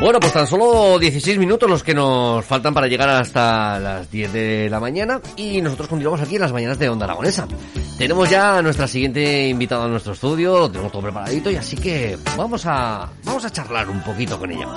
Bueno, pues tan solo 16 minutos los que nos faltan para llegar hasta las 10 de la mañana y nosotros continuamos aquí en las mañanas de Onda Aragonesa. Tenemos ya a nuestra siguiente invitada a nuestro estudio, lo tenemos todo preparadito y así que vamos a, vamos a charlar un poquito con ella.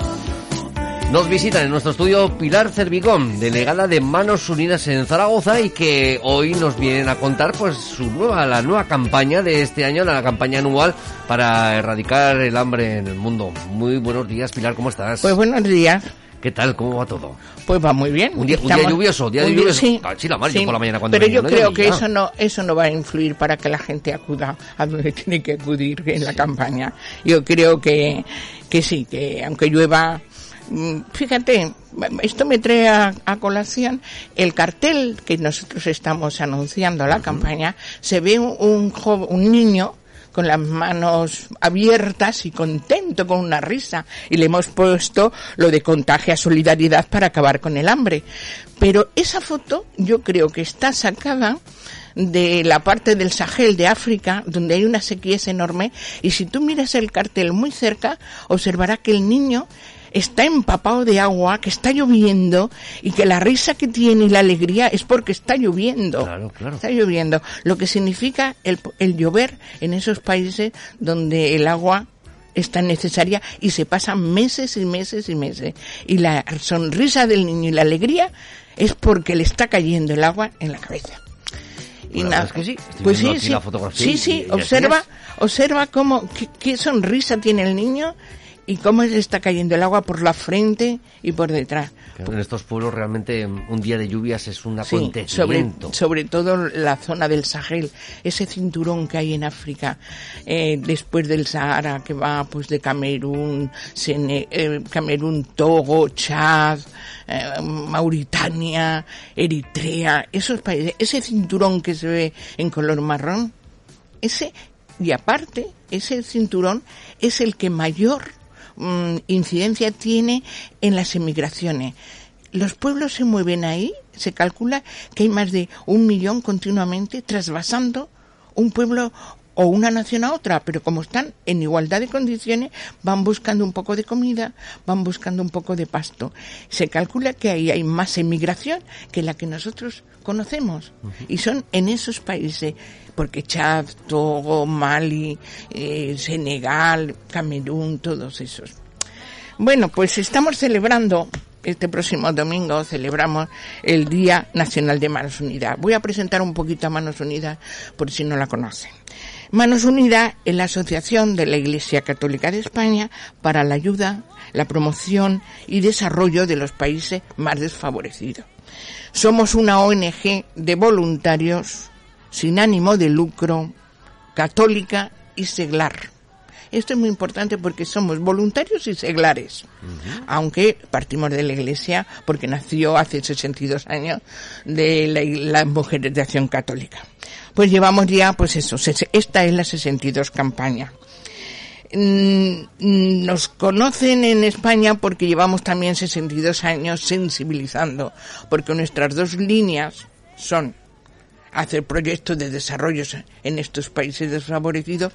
Nos visitan en nuestro estudio Pilar Cervicón, delegada de Manos Unidas en Zaragoza y que hoy nos vienen a contar pues su nueva, la nueva campaña de este año, la campaña anual para erradicar el hambre en el mundo. Muy buenos días, Pilar, ¿cómo estás? Pues buenos días. ¿Qué tal? ¿Cómo va todo? Pues va muy bien. Un día, un día Estamos- lluvioso, día un día- lluvioso. sí, Ah, sí, la sí. por la mañana cuando Pero venía, yo no creo que eso no, eso no va a influir para que la gente acuda a donde tiene que acudir en la campaña. Yo creo que, que sí, que aunque llueva, mm, fíjate, esto me trae a, a colación el cartel que nosotros estamos anunciando a la campaña. Se ve un, un, un niño con las manos abiertas y contento, con una risa. Y le hemos puesto lo de contagia solidaridad para acabar con el hambre. Pero esa foto yo creo que está sacada de la parte del Sahel de África, donde hay una sequía enorme, y si tú miras el cartel muy cerca, observarás que el niño está empapado de agua, que está lloviendo y que la risa que tiene y la alegría es porque está lloviendo. Claro, claro. Está lloviendo, lo que significa el, el llover en esos países donde el agua es tan necesaria y se pasan meses y meses y meses. Y la sonrisa del niño y la alegría es porque le está cayendo el agua en la cabeza. Y verdad es que sí. Pues sí, sí. Sí, sí, observa, observa cómo, qué, qué sonrisa tiene el niño y cómo le está cayendo el agua por la frente y por detrás. En estos pueblos realmente un día de lluvias es un Sí, sobre, acontecimiento. sobre todo la zona del Sahel, ese cinturón que hay en África, eh, después del Sahara, que va pues de Camerún, Sene- eh, Camerún, Togo, Chad, eh, Mauritania, Eritrea, esos países, ese cinturón que se ve en color marrón, ese, y aparte, ese cinturón es el que mayor mm, incidencia tiene en las emigraciones. Los pueblos se mueven ahí, se calcula que hay más de un millón continuamente trasvasando un pueblo o una nación a otra, pero como están en igualdad de condiciones, van buscando un poco de comida, van buscando un poco de pasto. Se calcula que ahí hay más emigración que la que nosotros conocemos. Y son en esos países, porque Chad, Togo, Mali, eh, Senegal, Camerún, todos esos. Bueno, pues estamos celebrando, este próximo domingo celebramos el Día Nacional de Manos Unidas. Voy a presentar un poquito a Manos Unidas por si no la conocen. Manos Unidas es la Asociación de la Iglesia Católica de España para la ayuda, la promoción y desarrollo de los países más desfavorecidos. Somos una ONG de voluntarios sin ánimo de lucro, católica y seglar. Esto es muy importante porque somos voluntarios y seglares, aunque partimos de la Iglesia porque nació hace 62 años de la- las mujeres de acción católica. Pues llevamos ya, pues eso, esta es la 62 campaña. Mm, mm, Nos conocen en España porque llevamos también 62 años sensibilizando, porque nuestras dos líneas son hacer proyectos de desarrollo en estos países desfavorecidos,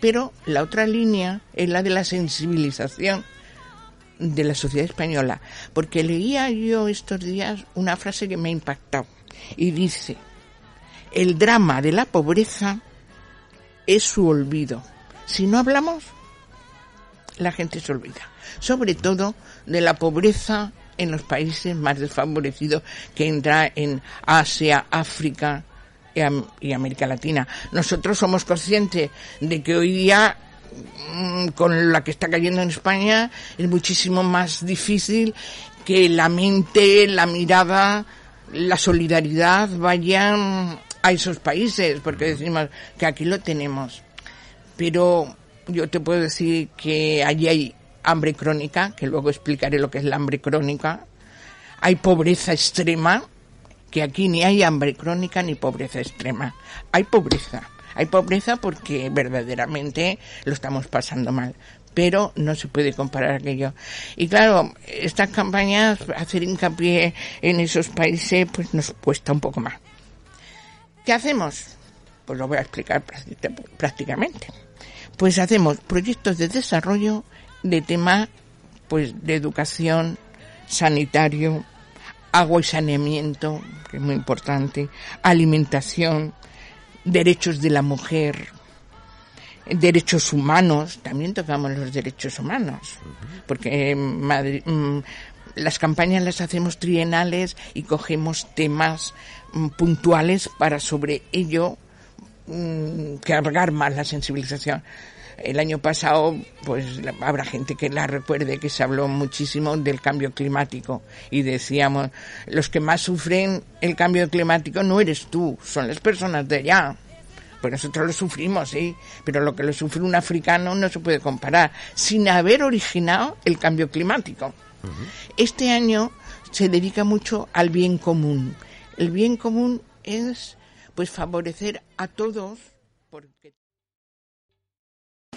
pero la otra línea es la de la sensibilización de la sociedad española, porque leía yo estos días una frase que me ha impactado y dice, el drama de la pobreza es su olvido. Si no hablamos, la gente se olvida. Sobre todo de la pobreza en los países más desfavorecidos que entra en Asia, África y, Am- y América Latina. Nosotros somos conscientes de que hoy día mm, con la que está cayendo en España es muchísimo más difícil que la mente, la mirada, la solidaridad vayan a esos países, porque decimos que aquí lo tenemos. Pero yo te puedo decir que allí hay hambre crónica, que luego explicaré lo que es la hambre crónica. Hay pobreza extrema, que aquí ni hay hambre crónica ni pobreza extrema. Hay pobreza. Hay pobreza porque verdaderamente lo estamos pasando mal. Pero no se puede comparar aquello. Y claro, estas campañas, hacer hincapié en esos países, pues nos cuesta un poco más. ¿Qué hacemos? Pues lo voy a explicar prácticamente. Pues hacemos proyectos de desarrollo de temas pues de educación, sanitario, agua y saneamiento, que es muy importante, alimentación, derechos de la mujer, derechos humanos, también tocamos los derechos humanos, porque Madrid, mm, las campañas las hacemos trienales y cogemos temas mm, puntuales para sobre ello mm, cargar más la sensibilización. El año pasado, pues habrá gente que la recuerde que se habló muchísimo del cambio climático y decíamos, los que más sufren el cambio climático no eres tú, son las personas de allá. Pues nosotros lo sufrimos, sí, pero lo que lo sufre un africano no se puede comparar, sin haber originado el cambio climático. Este año se dedica mucho al bien común. El bien común es pues favorecer a todos porque